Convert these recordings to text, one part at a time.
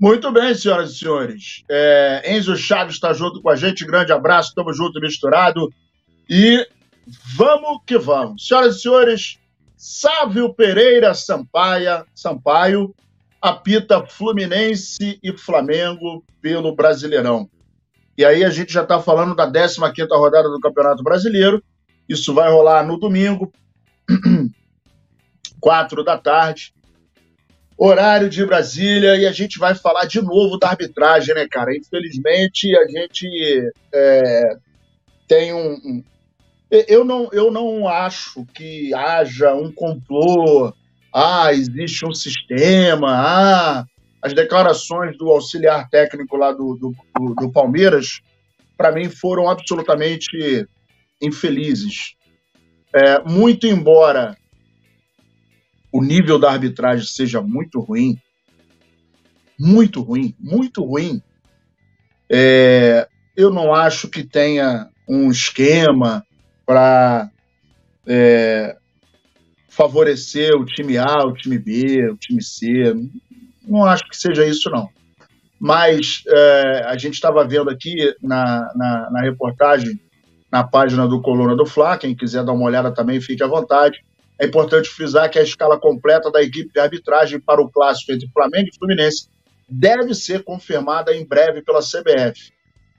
Muito bem, senhoras e senhores. É, Enzo Chaves está junto com a gente. Grande abraço, estamos junto, misturado. E vamos que vamos. Senhoras e senhores, Sávio Pereira Sampaia, Sampaio apita Fluminense e Flamengo pelo Brasileirão. E aí a gente já está falando da 15ª rodada do Campeonato Brasileiro. Isso vai rolar no domingo, quatro da tarde horário de Brasília, e a gente vai falar de novo da arbitragem, né, cara? Infelizmente, a gente é, tem um. eu, não, eu não acho que haja um complô, ah, existe um sistema, ah, as declarações do auxiliar técnico lá do, do, do, do Palmeiras, para mim, foram absolutamente infelizes. É, muito embora o nível da arbitragem seja muito ruim, muito ruim, muito ruim, é, eu não acho que tenha um esquema para é, favorecer o time A, o time B, o time C. Não acho que seja isso, não. Mas é, a gente estava vendo aqui na, na, na, reportagem, na página do Coluna do Fla, quem quiser dar uma olhada também, fique à vontade. É importante frisar que a escala completa da equipe de arbitragem para o clássico entre Flamengo e Fluminense deve ser confirmada em breve pela CBF.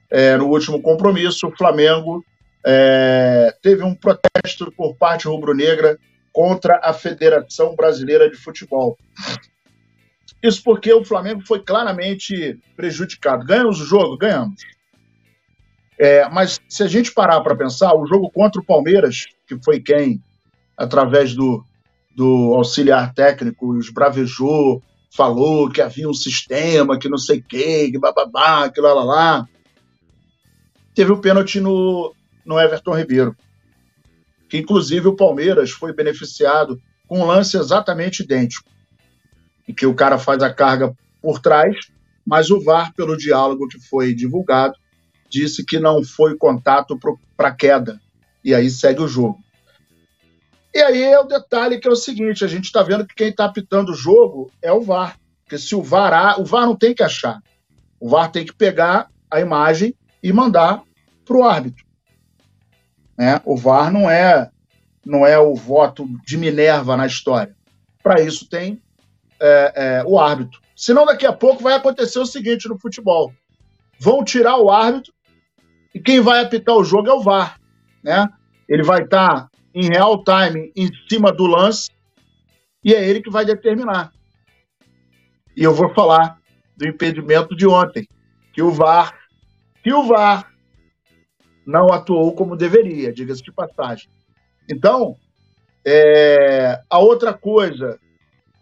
É, no último compromisso, o Flamengo é, teve um protesto por parte rubro-negra contra a Federação Brasileira de Futebol. Isso porque o Flamengo foi claramente prejudicado. Ganhamos o jogo? Ganhamos. É, mas se a gente parar para pensar, o jogo contra o Palmeiras, que foi quem através do, do auxiliar técnico, esbravejou, falou que havia um sistema, que não sei o que bababá, que lá, lá, lá. Teve o um pênalti no, no Everton Ribeiro, que inclusive o Palmeiras foi beneficiado com um lance exatamente idêntico, em que o cara faz a carga por trás, mas o VAR, pelo diálogo que foi divulgado, disse que não foi contato para queda, e aí segue o jogo. E aí é o detalhe que é o seguinte: a gente está vendo que quem está apitando o jogo é o VAR. Porque se o VAR. O VAR não tem que achar. O VAR tem que pegar a imagem e mandar para o árbitro. Né? O VAR não é, não é o voto de Minerva na história. Para isso tem é, é, o árbitro. Senão daqui a pouco vai acontecer o seguinte no futebol: vão tirar o árbitro e quem vai apitar o jogo é o VAR. Né? Ele vai estar tá em real time em cima do lance e é ele que vai determinar. E eu vou falar do impedimento de ontem, que o VAR, que o VAR não atuou como deveria, diga-se de passagem. Então, é, a outra coisa,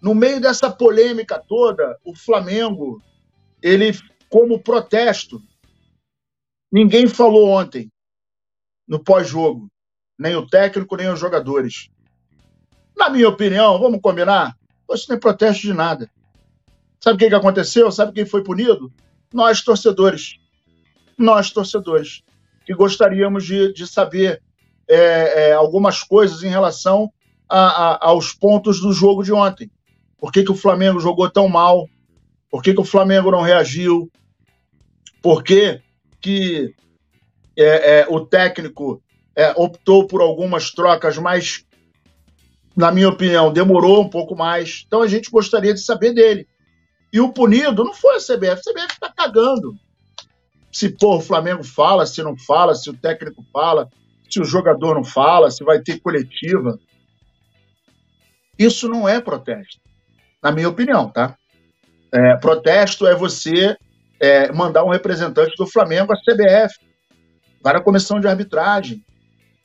no meio dessa polêmica toda, o Flamengo, ele, como protesto, ninguém falou ontem, no pós-jogo, nem o técnico, nem os jogadores. Na minha opinião, vamos combinar? Isso não é protesto de nada. Sabe o que, que aconteceu? Sabe quem foi punido? Nós, torcedores. Nós, torcedores. Que gostaríamos de, de saber é, é, algumas coisas em relação a, a, aos pontos do jogo de ontem. Por que, que o Flamengo jogou tão mal? Por que, que o Flamengo não reagiu? Por que, que é, é o técnico é, optou por algumas trocas, mas, na minha opinião, demorou um pouco mais. Então a gente gostaria de saber dele. E o punido não foi a CBF. A CBF está cagando. Se pô, o Flamengo fala, se não fala, se o técnico fala, se o jogador não fala, se vai ter coletiva. Isso não é protesto, na minha opinião, tá? É, protesto é você é, mandar um representante do Flamengo à CBF, para a comissão de arbitragem,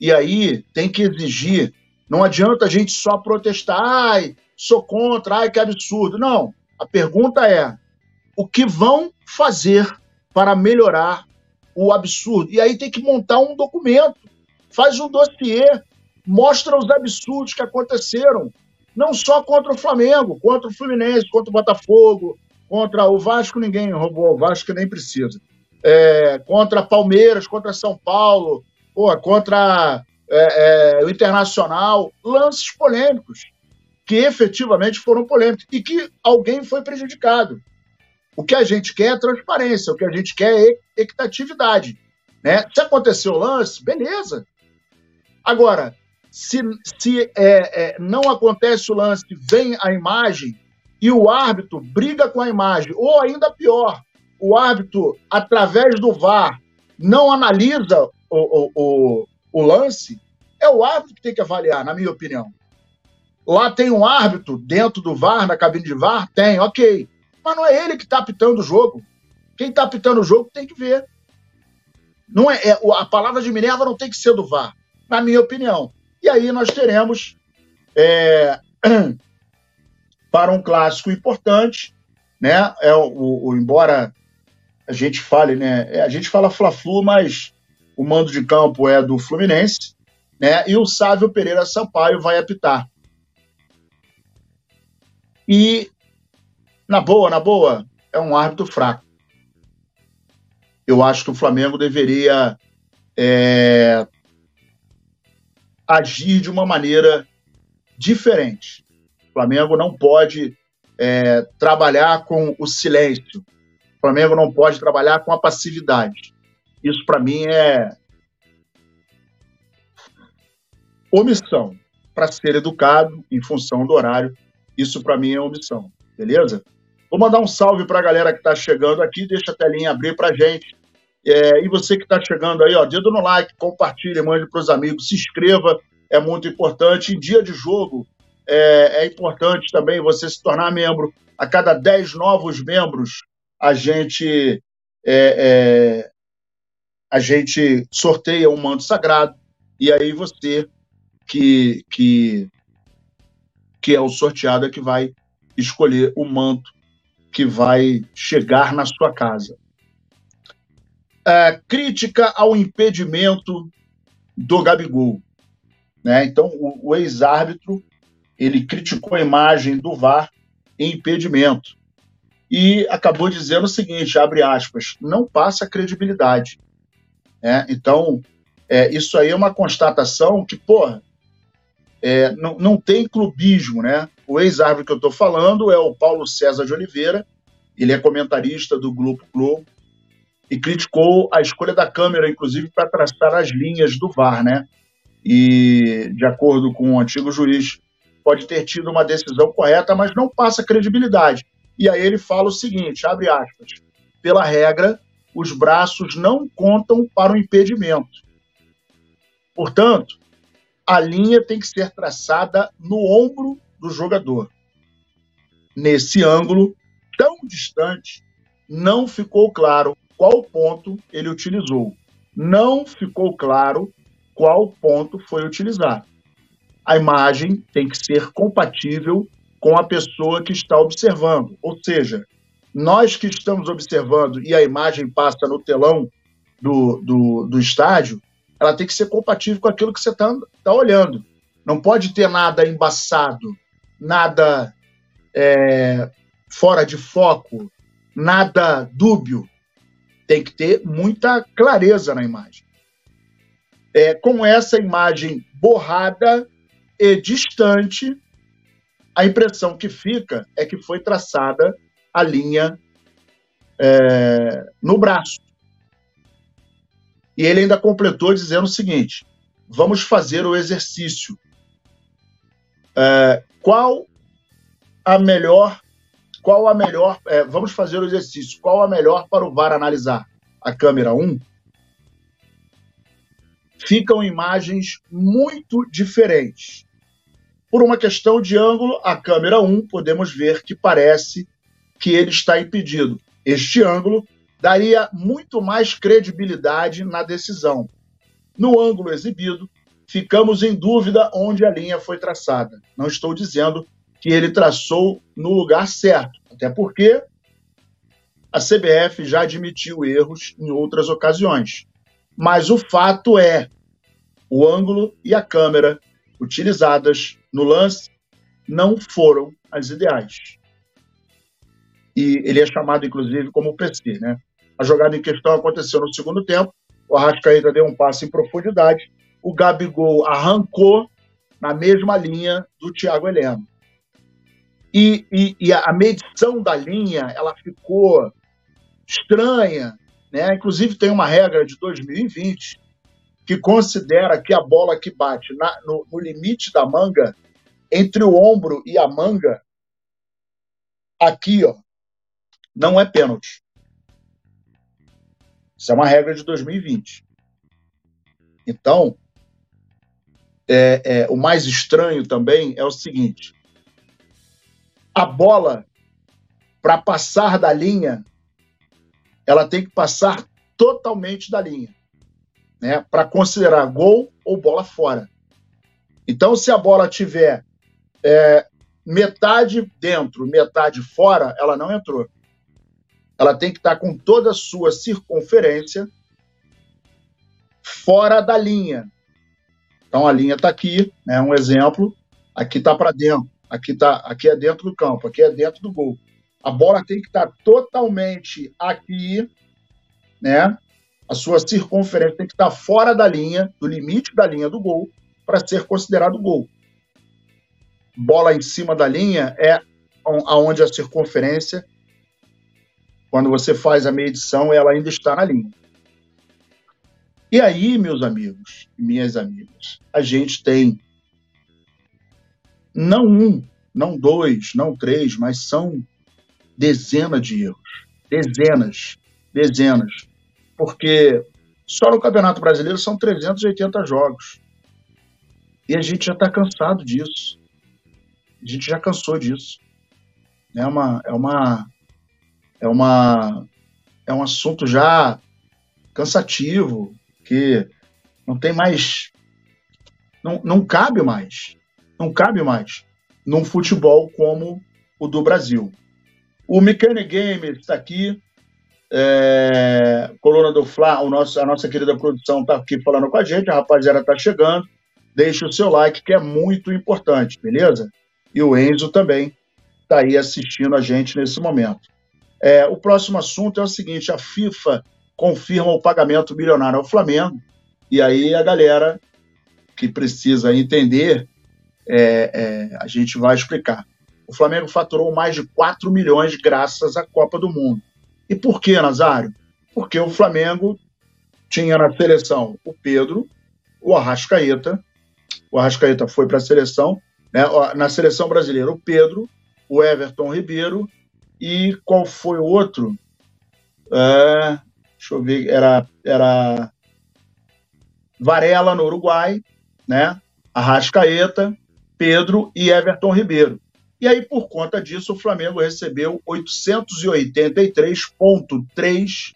e aí tem que exigir. Não adianta a gente só protestar, ai, sou contra, ai, que absurdo. Não. A pergunta é: o que vão fazer para melhorar o absurdo? E aí tem que montar um documento, faz um dossiê, mostra os absurdos que aconteceram, não só contra o Flamengo, contra o Fluminense, contra o Botafogo, contra o Vasco, ninguém roubou o Vasco, nem precisa. É, contra Palmeiras, contra São Paulo, pô, contra é, é, o Internacional, lances polêmicos, que efetivamente foram polêmicos e que alguém foi prejudicado. O que a gente quer é transparência, o que a gente quer é equitatividade. Né? Se aconteceu o lance, beleza. Agora, se, se é, é, não acontece o lance, vem a imagem e o árbitro briga com a imagem, ou ainda pior, o árbitro, através do VAR, não analisa o, o, o, o lance, é o árbitro que tem que avaliar, na minha opinião. Lá tem um árbitro dentro do VAR, na cabine de VAR? Tem, ok. Mas não é ele que está apitando o jogo. Quem está apitando o jogo tem que ver. Não é, é, a palavra de Minerva não tem que ser do VAR, na minha opinião. E aí nós teremos, é, para um clássico importante, né? É o, o, embora a gente fale, né? É, a gente fala Fla-Flu, mas o mando de campo é do Fluminense, né? E o Sávio Pereira Sampaio vai apitar. E na boa, na boa, é um árbitro fraco eu acho que o Flamengo deveria é, agir de uma maneira diferente. O Flamengo não pode é, trabalhar com o silêncio. O Flamengo não pode trabalhar com a passividade. Isso, para mim, é omissão. Para ser educado em função do horário, isso, para mim, é omissão. Beleza? Vou mandar um salve para a galera que está chegando aqui, deixa a telinha abrir para gente. É, e você que está chegando aí, ó, dedo no like, compartilhe, mande para os amigos, se inscreva, é muito importante. Em dia de jogo, é, é, importante também você se tornar membro. A cada 10 novos membros, a gente, é, é, a gente sorteia um manto sagrado, e aí você que, que, que é o sorteado é que vai escolher o manto que vai chegar na sua casa. É, crítica ao impedimento do Gabigol. Né? Então, o, o ex-árbitro ele criticou a imagem do VAR em impedimento e acabou dizendo o seguinte, abre aspas, não passa credibilidade. Né? Então, é, isso aí é uma constatação que, porra, é, não, não tem clubismo, né? O ex-árbitro que eu estou falando é o Paulo César de Oliveira, ele é comentarista do Grupo Globo e criticou a escolha da câmera, inclusive, para traçar as linhas do VAR, né? E, de acordo com o antigo juiz, pode ter tido uma decisão correta, mas não passa credibilidade. E aí ele fala o seguinte, abre aspas, pela regra, os braços não contam para o impedimento. Portanto, a linha tem que ser traçada no ombro do jogador. Nesse ângulo tão distante, não ficou claro qual ponto ele utilizou. Não ficou claro qual ponto foi utilizado. A imagem tem que ser compatível com a pessoa que está observando. Ou seja, nós que estamos observando e a imagem passa no telão do, do, do estádio, ela tem que ser compatível com aquilo que você está tá olhando. Não pode ter nada embaçado, nada é, fora de foco, nada dúbio. Tem que ter muita clareza na imagem. É, com essa imagem borrada e distante, a impressão que fica é que foi traçada a linha é, no braço. E ele ainda completou dizendo o seguinte: vamos fazer o exercício. É, qual a melhor qual a melhor. É, vamos fazer o exercício. Qual a melhor para o VAR analisar? A câmera 1? Ficam imagens muito diferentes. Por uma questão de ângulo, a câmera 1 podemos ver que parece que ele está impedido. Este ângulo daria muito mais credibilidade na decisão. No ângulo exibido, ficamos em dúvida onde a linha foi traçada. Não estou dizendo que ele traçou no lugar certo. Até porque a CBF já admitiu erros em outras ocasiões. Mas o fato é, o ângulo e a câmera utilizadas no lance não foram as ideais. e ele é chamado, inclusive, como PC. Né? A jogada em questão aconteceu no segundo tempo, o Arrascaeta deu um passe em profundidade, o Gabigol arrancou na mesma linha do Thiago Heleno. E, e, e, a medição da linha ela ficou estranha, né? Inclusive tem uma regra de 2020 que considera que a bola que bate na, no, no limite da manga, entre o ombro e a manga, aqui, ó, não é pênalti. Isso é uma regra de 2020. Então, é, é, o mais estranho também é o seguinte: a bola, para passar da linha, ela tem que passar totalmente da linha, né? Para considerar gol ou bola fora. Então, se a bola tiver é, metade dentro, metade fora, ela não entrou. Ela tem que estar com toda a sua circunferência fora da linha. Então a linha está aqui, é né, um exemplo. Aqui está para dentro, aqui tá, aqui é dentro do campo, aqui é dentro do gol. A bola tem que estar tá totalmente aqui, né? A sua circunferência tem que estar tá fora da linha, do limite da linha do gol, para ser considerado gol. Bola em cima da linha é aonde a circunferência, quando você faz a medição, ela ainda está na linha. E aí, meus amigos e minhas amigas, a gente tem não um, não dois, não três, mas são dezenas de erros. Dezenas, dezenas. Porque só no Campeonato Brasileiro são 380 jogos. E a gente já está cansado disso. A gente já cansou disso. É uma, é uma, é uma, é um assunto já cansativo, não tem mais. Não, não cabe mais. Não cabe mais num futebol como o do Brasil. O Mechanic Gamer está aqui. É, coluna do Fla, o nosso, a nossa querida produção está aqui falando com a gente, a rapaziada está chegando. Deixe o seu like, que é muito importante, beleza? E o Enzo também está aí assistindo a gente nesse momento. É, o próximo assunto é o seguinte: a FIFA confirma o pagamento milionário ao Flamengo. E aí a galera que precisa entender, é, é, a gente vai explicar. O Flamengo faturou mais de 4 milhões graças à Copa do Mundo. E por que, Nazário? Porque o Flamengo tinha na seleção o Pedro, o Arrascaeta. O Arrascaeta foi para a seleção. Né? Na seleção brasileira, o Pedro, o Everton Ribeiro e qual foi o outro? É, deixa eu ver, era, era Varela no Uruguai, né? Arrascaeta, Pedro e Everton Ribeiro. E aí, por conta disso, o Flamengo recebeu 883,3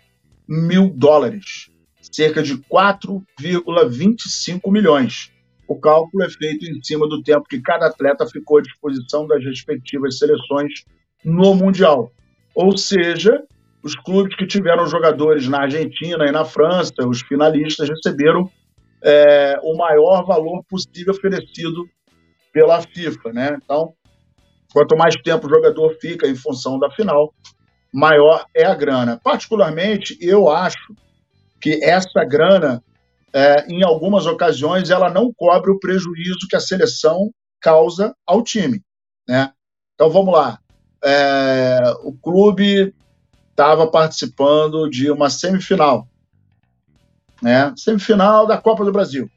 mil dólares, cerca de 4,25 milhões. O cálculo é feito em cima do tempo que cada atleta ficou à disposição das respectivas seleções no Mundial. Ou seja, os clubes que tiveram jogadores na Argentina e na França, os finalistas, receberam é, o maior valor possível oferecido pela FIFA. Né? Então, quanto mais tempo o jogador fica em função da final, maior é a grana. Particularmente, eu acho que essa grana, é, em algumas ocasiões, ela não cobre o prejuízo que a seleção causa ao time. Né? Então, vamos lá. É, o clube estava participando de uma semifinal, né? Semifinal da Copa do Brasil.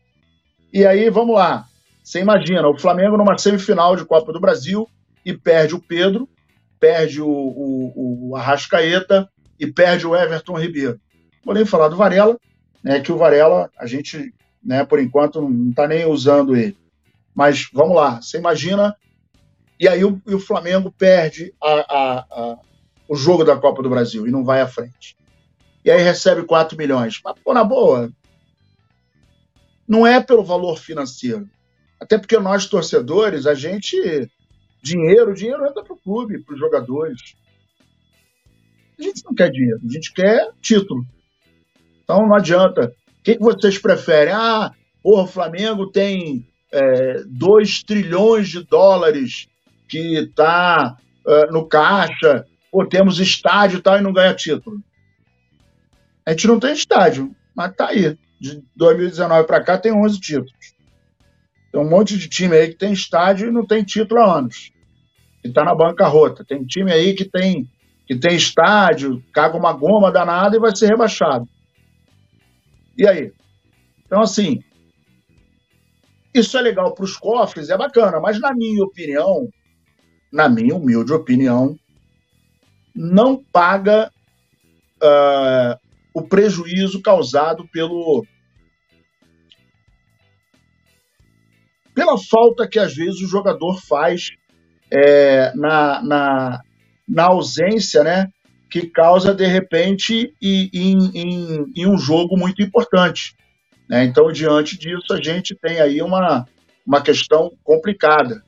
E aí, vamos lá. Você imagina, o Flamengo numa semifinal de Copa do Brasil e perde o Pedro, perde o, o, o Arrascaeta e perde o Everton Ribeiro. Vou nem falar do Varela, né, que o Varela, a gente, né, por enquanto, não está nem usando ele. Mas vamos lá, você imagina. E aí o, o Flamengo perde a, a, a, o jogo da Copa do Brasil e não vai à frente. E aí recebe 4 milhões. Mas, pô, na boa, não é pelo valor financeiro. Até porque nós, torcedores, a gente. Dinheiro, dinheiro entra para o clube, para os jogadores. A gente não quer dinheiro, a gente quer título. Então não adianta. O que, vocês preferem? Ah, porra, o Flamengo tem 2 é, trilhões de dólares que está uh, no caixa pô, temos estádio e tal e não ganha título. A gente não tem estádio, mas tá aí. De 2019 para cá tem 11 títulos. Tem um monte de time aí que tem estádio e não tem título há anos. E tá na bancarrota. Tem time aí que tem que tem estádio, caga uma goma danada e vai ser rebaixado. E aí? Então, assim, isso é legal para os cofres, é bacana, mas na minha opinião, na minha humilde opinião, não paga uh, o prejuízo causado pelo pela falta que às vezes o jogador faz é, na, na, na ausência, né? Que causa, de repente, em, em, em um jogo muito importante. Né? Então, diante disso, a gente tem aí uma, uma questão complicada.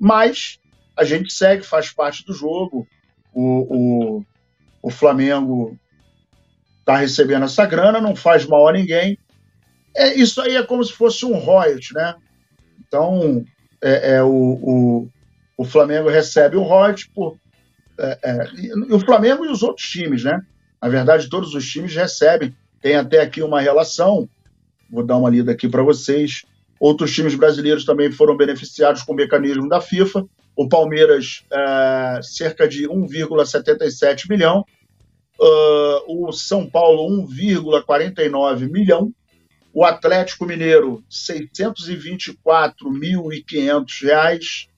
Mas a gente segue, faz parte do jogo. O, o, o Flamengo está recebendo essa grana, não faz mal a ninguém. É, isso aí é como se fosse um royalty, né? Então, é, é o, o, o, Flamengo recebe o royalty por. É, é o Flamengo e os outros times, né? Na verdade, todos os times recebem. Tem até aqui uma relação, vou dar uma lida aqui para vocês. Outros times brasileiros também foram beneficiados com o mecanismo da FIFA. O Palmeiras, é, cerca de 1,77 milhão. Uh, o São Paulo, 1,49 milhão o Atlético Mineiro, R$ 624.500.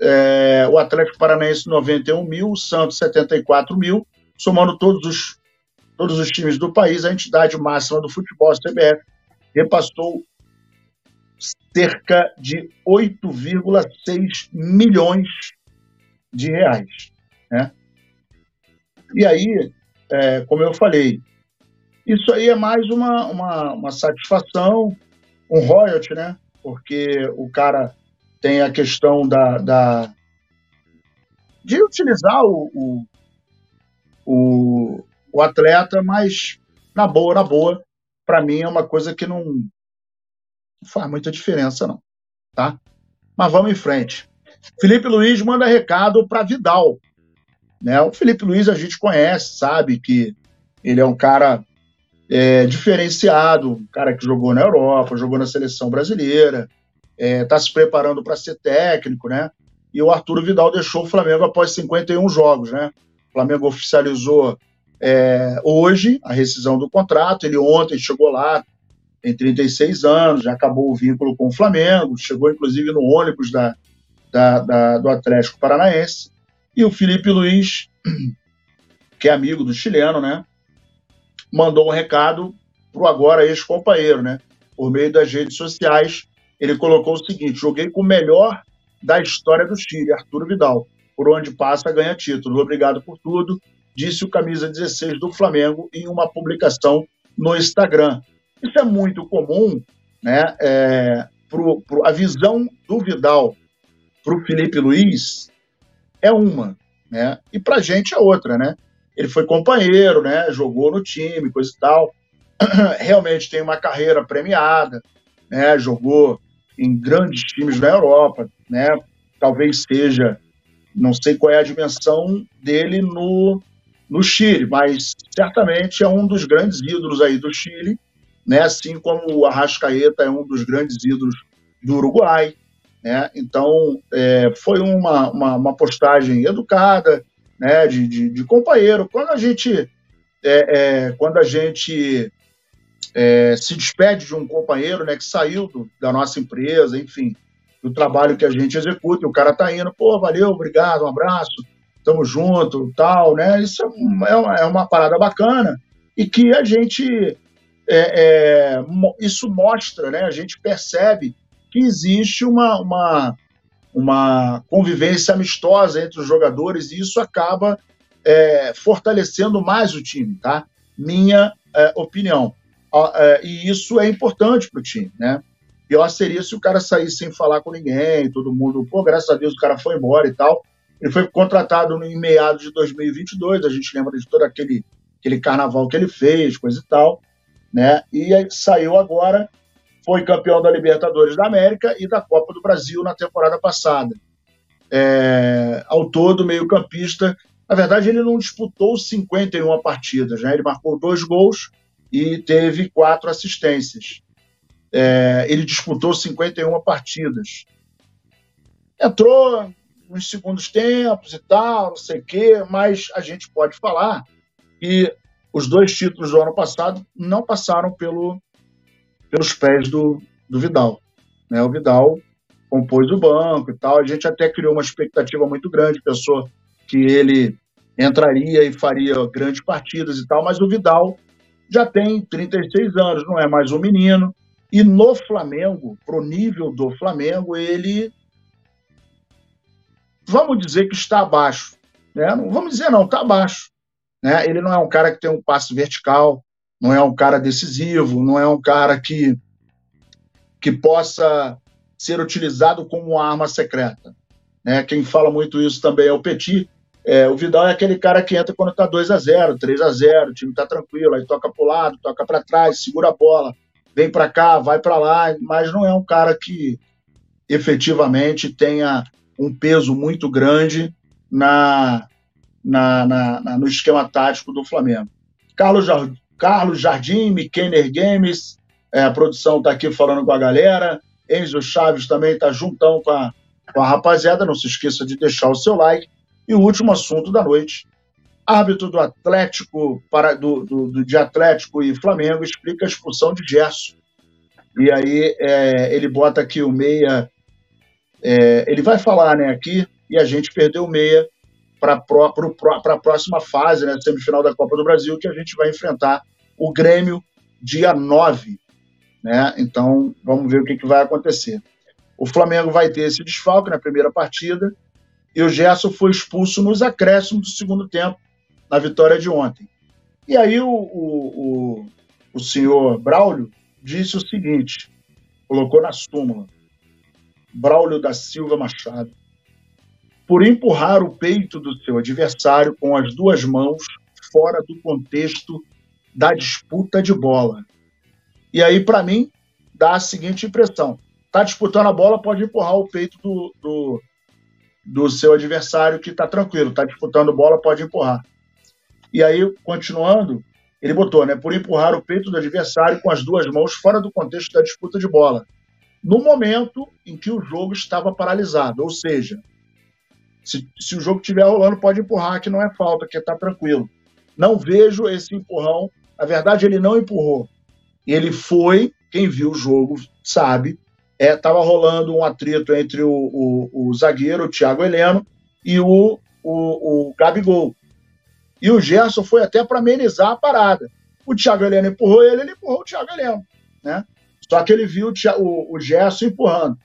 É, o Atlético Paranaense, 91 mil, o Santos, 74 mil. Somando todos os, todos os times do país, a entidade máxima do futebol, a CBF, repassou cerca de 8,6 milhões de reais. Né? E aí, é, como eu falei, isso aí é mais uma, uma, uma satisfação, um royalty, né? Porque o cara tem a questão da, da de utilizar o, o, o, o atleta, mas na boa, na boa, para mim é uma coisa que não, faz muita diferença, não. Tá? Mas vamos em frente. Felipe Luiz manda recado para Vidal. Né? O Felipe Luiz a gente conhece, sabe que ele é um cara é, diferenciado, um cara que jogou na Europa, jogou na seleção brasileira, está é, tá se preparando para ser técnico, né? E o Arturo Vidal deixou o Flamengo após 51 jogos, né? O Flamengo oficializou é, hoje a rescisão do contrato. Ele ontem chegou lá, tem 36 anos, já acabou o vínculo com o Flamengo, chegou inclusive no ônibus da, da, da, do Atlético Paranaense. E o Felipe Luiz, que é amigo do chileno, né? mandou um recado para o agora ex-companheiro, né? Por meio das redes sociais, ele colocou o seguinte: joguei com o melhor da história do Chile, Arturo Vidal. Por onde passa, ganha título. Obrigado por tudo, disse o camisa 16 do Flamengo em uma publicação no Instagram. Isso é muito comum, né? É, pro, pro, a visão do Vidal para o Felipe Luiz é uma, né? E para a gente é outra, né? ele foi companheiro, né? Jogou no time, coisa e tal. Realmente tem uma carreira premiada, né? Jogou em grandes times na Europa, né? Talvez seja, não sei qual é a dimensão dele no, no Chile, mas certamente é um dos grandes ídolos aí do Chile, né? Assim como o Arrascaeta é um dos grandes ídolos do Uruguai, né? Então é, foi uma, uma, uma postagem educada, né, de, de, de companheiro. Quando a gente, é, é, quando a gente é, se despede de um companheiro né, que saiu do, da nossa empresa, enfim, do trabalho que a gente executa, e o cara tá indo, pô, valeu, obrigado, um abraço, tamo junto, tal, né? Isso é uma, é uma parada bacana e que a gente é, é, isso mostra, né? A gente percebe que existe uma, uma, uma convivência amistosa entre os jogadores e isso acaba é, fortalecendo mais o time, tá? Minha é, opinião. É, e isso é importante para o time, né? Pior seria se o cara saísse sem falar com ninguém, todo mundo, pô, graças a Deus o cara foi embora e tal. Ele foi contratado em meados de 2022, a gente lembra de todo aquele, aquele carnaval que ele fez, coisa e tal, né? E saiu agora foi campeão da Libertadores da América e da Copa do Brasil na temporada passada. É, ao todo, meio-campista Na verdade, ele não disputou 51 partidas, né? ele marcou dois gols e teve quatro assistências. É, ele disputou 51 partidas. Entrou nos segundos tempos e tal, não sei o quê, mas a gente pode falar que os dois títulos do ano passado não passaram pelo, pelos pés do, do Vidal. Né? O Vidal compôs o banco e tal, a gente até criou uma expectativa muito grande, pensou que ele entraria e faria grandes partidas e tal, mas o Vidal já tem 36 anos, não é mais um menino, e no Flamengo, pro nível do Flamengo, ele vamos dizer que está abaixo. Né? Não vamos dizer não, está abaixo. Né? Ele não é um cara que tem um passe vertical, não é um cara decisivo, não é um cara que, que possa ser utilizado como uma arma secreta. Né? Quem fala muito isso também é o Petit. É, o Vidal é aquele cara que entra quando está 2 a 0 3 a 0 o time está tranquilo, aí toca para o lado, toca para trás, segura a bola, vem para cá, vai para lá, mas não é um cara que efetivamente tenha um peso muito grande na, na, na, na no esquema tático do Flamengo. Carlos, Carlos Jardim, Mikener Games, é, a produção está aqui falando com a galera. Enzo Chaves também está juntão com a, com a rapaziada. Não se esqueça de deixar o seu like. E o último assunto da noite. Árbitro do Atlético, para, do, do, de Atlético e Flamengo explica a expulsão de Gerson. E aí é, ele bota aqui o meia é, ele vai falar né, aqui, e a gente perdeu o meia para a próxima fase, né, semifinal da Copa do Brasil, que a gente vai enfrentar o Grêmio dia 9. Né? Então, vamos ver o que, que vai acontecer. O Flamengo vai ter esse desfalque na primeira partida, e o Gerson foi expulso nos acréscimos do segundo tempo, na vitória de ontem. E aí o, o, o, o senhor Braulio disse o seguinte, colocou na súmula, Braulio da Silva Machado, por empurrar o peito do seu adversário com as duas mãos fora do contexto da disputa de bola. E aí, para mim, dá a seguinte impressão: está disputando a bola, pode empurrar o peito do, do, do seu adversário que está tranquilo, está disputando bola, pode empurrar. E aí, continuando, ele botou, né, por empurrar o peito do adversário com as duas mãos fora do contexto da disputa de bola no momento em que o jogo estava paralisado. Ou seja, se, se o jogo estiver rolando, pode empurrar, que não é falta, que está tranquilo. Não vejo esse empurrão. Na verdade, ele não empurrou. Ele foi, quem viu o jogo sabe, estava é, rolando um atrito entre o, o, o zagueiro, o Thiago Heleno, e o, o, o Gabigol. E o Gerson foi até para amenizar a parada. O Thiago Heleno empurrou ele, ele empurrou o Thiago Heleno. Né? Só que ele viu o, o Gerson empurrando.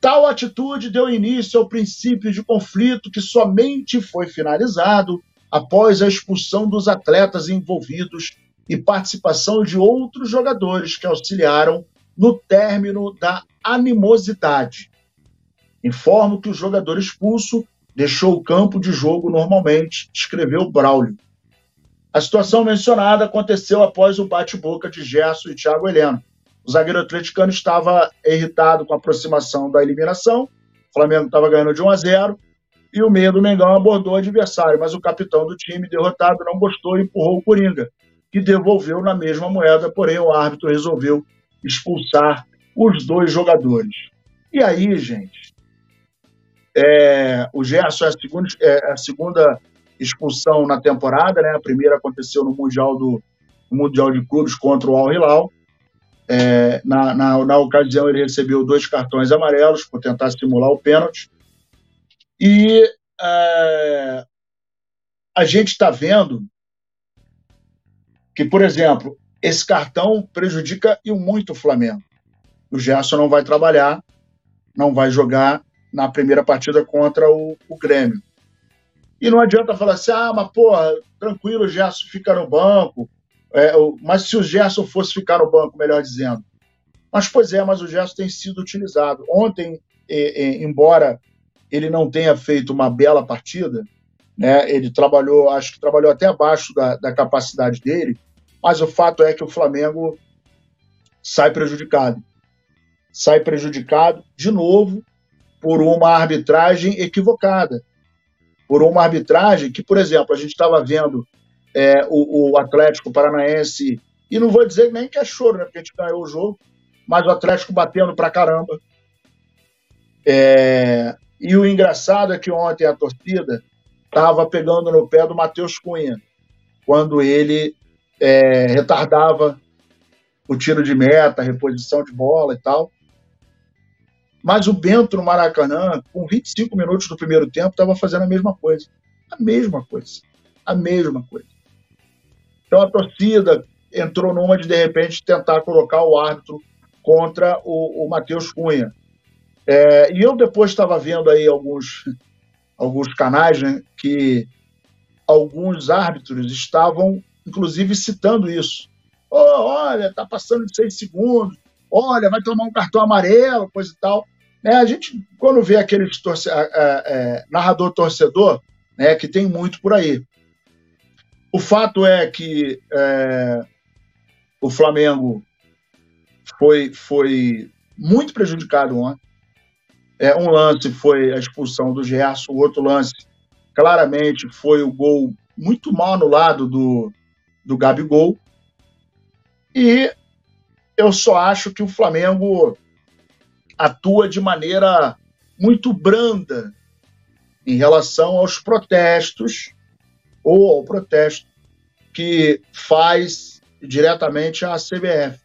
Tal atitude deu início ao princípio de conflito que somente foi finalizado após a expulsão dos atletas envolvidos e participação de outros jogadores que auxiliaram no término da animosidade. Informo que o jogador expulso deixou o campo de jogo normalmente, escreveu Braulio. A situação mencionada aconteceu após o bate-boca de Gerson e Thiago Heleno, o zagueiro atleticano estava irritado com a aproximação da eliminação. O Flamengo estava ganhando de 1 a 0 e o meio do Mengão abordou o adversário, mas o capitão do time derrotado não gostou e empurrou o Coringa, que devolveu na mesma moeda, porém o árbitro resolveu expulsar os dois jogadores. E aí, gente, é, o Gerson é a, segunda, é a segunda expulsão na temporada, né? A primeira aconteceu no Mundial do no Mundial de Clubes contra o Al Hilal. É, na, na, na, ocasião, ele recebeu dois cartões amarelos por tentar simular o pênalti. E é, a gente está vendo que, por exemplo, esse cartão prejudica e muito o Flamengo. O Gerson não vai trabalhar, não vai jogar na primeira partida contra o, o Grêmio. E não adianta falar assim, ah, mas porra, tranquilo, o Gerson fica no banco, é, mas se o Gerson fosse ficar no banco, melhor dizendo. Mas, pois é, mas o Gerson tem sido utilizado. Ontem, é, é, embora ele não tenha feito uma bela partida, né, ele trabalhou, acho que trabalhou até abaixo da, da capacidade dele, mas o fato é que o Flamengo sai prejudicado. Sai prejudicado, de novo, por uma arbitragem equivocada. por uma arbitragem que, por exemplo, a gente estava vendo é, o, o, Atlético Paranaense, e não vou dizer nem que é choro, né, porque a gente ganhou o jogo, mas o Atlético batendo pra caramba. É, e o engraçado é que ontem a torcida estava pegando no pé do Matheus Cunha, quando ele é, retardava o tiro de meta, a reposição de bola e tal. Mas o Bento no Maracanã, com 25 minutos do primeiro tempo, estava fazendo a mesma coisa. A mesma coisa. A mesma coisa. Então a torcida entrou numa de, de repente, tentar colocar o árbitro contra o, o Matheus Cunha. É, e eu depois estava vendo aí alguns, alguns canais né, que alguns árbitros estavam, inclusive, citando isso. Oh, olha, tá passando de seis segundos. Olha, vai tomar um cartão amarelo, coisa e tal. É, a gente, quando vê aquele torce, é, é, narrador torcedor, né, que tem muito por aí. O fato é que é, o Flamengo foi, foi muito prejudicado ontem. É, um lance foi a expulsão do Gerson, o outro lance, claramente, foi o gol muito mal anulado do, do Gabigol. E eu só acho que o Flamengo atua de maneira muito branda em relação aos protestos ou ao protesto que faz diretamente a CBF.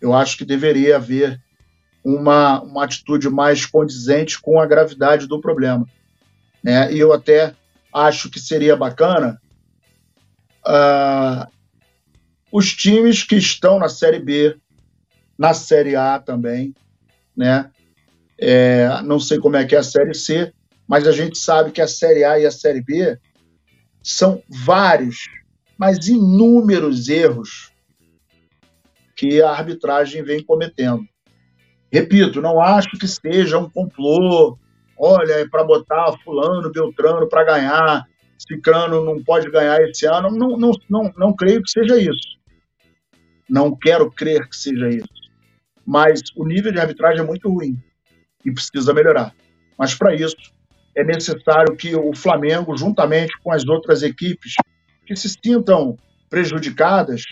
Eu acho que deveria haver uma, uma atitude mais condizente com a gravidade do problema. Né? E eu até acho que seria bacana uh, os times que estão na Série B, na Série A também, né? É, não sei como é que é a Série C, mas a gente sabe que a Série A e a Série B são vários, mas inúmeros erros que a arbitragem vem cometendo. Repito, não acho que seja um complô, olha, é para botar fulano, Beltrano para ganhar, Cicrano não pode ganhar esse ano. Não, não, não, não creio que seja isso. Não quero crer que seja isso mas o nível de arbitragem é muito ruim e precisa melhorar. Mas para isso é necessário que o Flamengo, juntamente com as outras equipes que se sintam prejudicadas,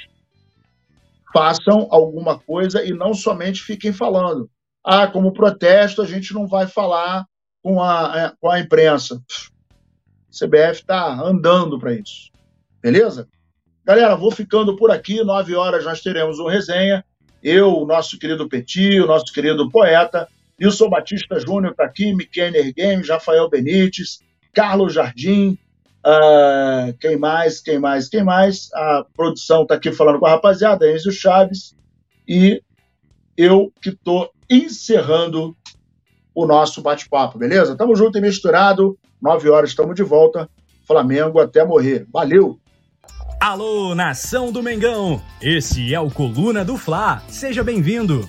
façam alguma coisa e não somente fiquem falando. Ah, como protesto, a gente não vai falar com a, é, com a imprensa. O CBF está andando para isso. Beleza? Galera, vou ficando por aqui. Nove horas nós teremos o resenha eu, o nosso querido Petit, o nosso querido poeta, Wilson Batista Júnior está aqui, Mikenner Games, Rafael Benites, Carlos Jardim, uh, quem mais, quem mais, quem mais? A produção está aqui falando com a rapaziada, Enzo Chaves, e eu que estou encerrando o nosso bate-papo, beleza? Tamo junto e misturado, nove horas estamos de volta, Flamengo até morrer. Valeu! Alô, nação do Mengão! Esse é o Coluna do Fla. Seja bem-vindo.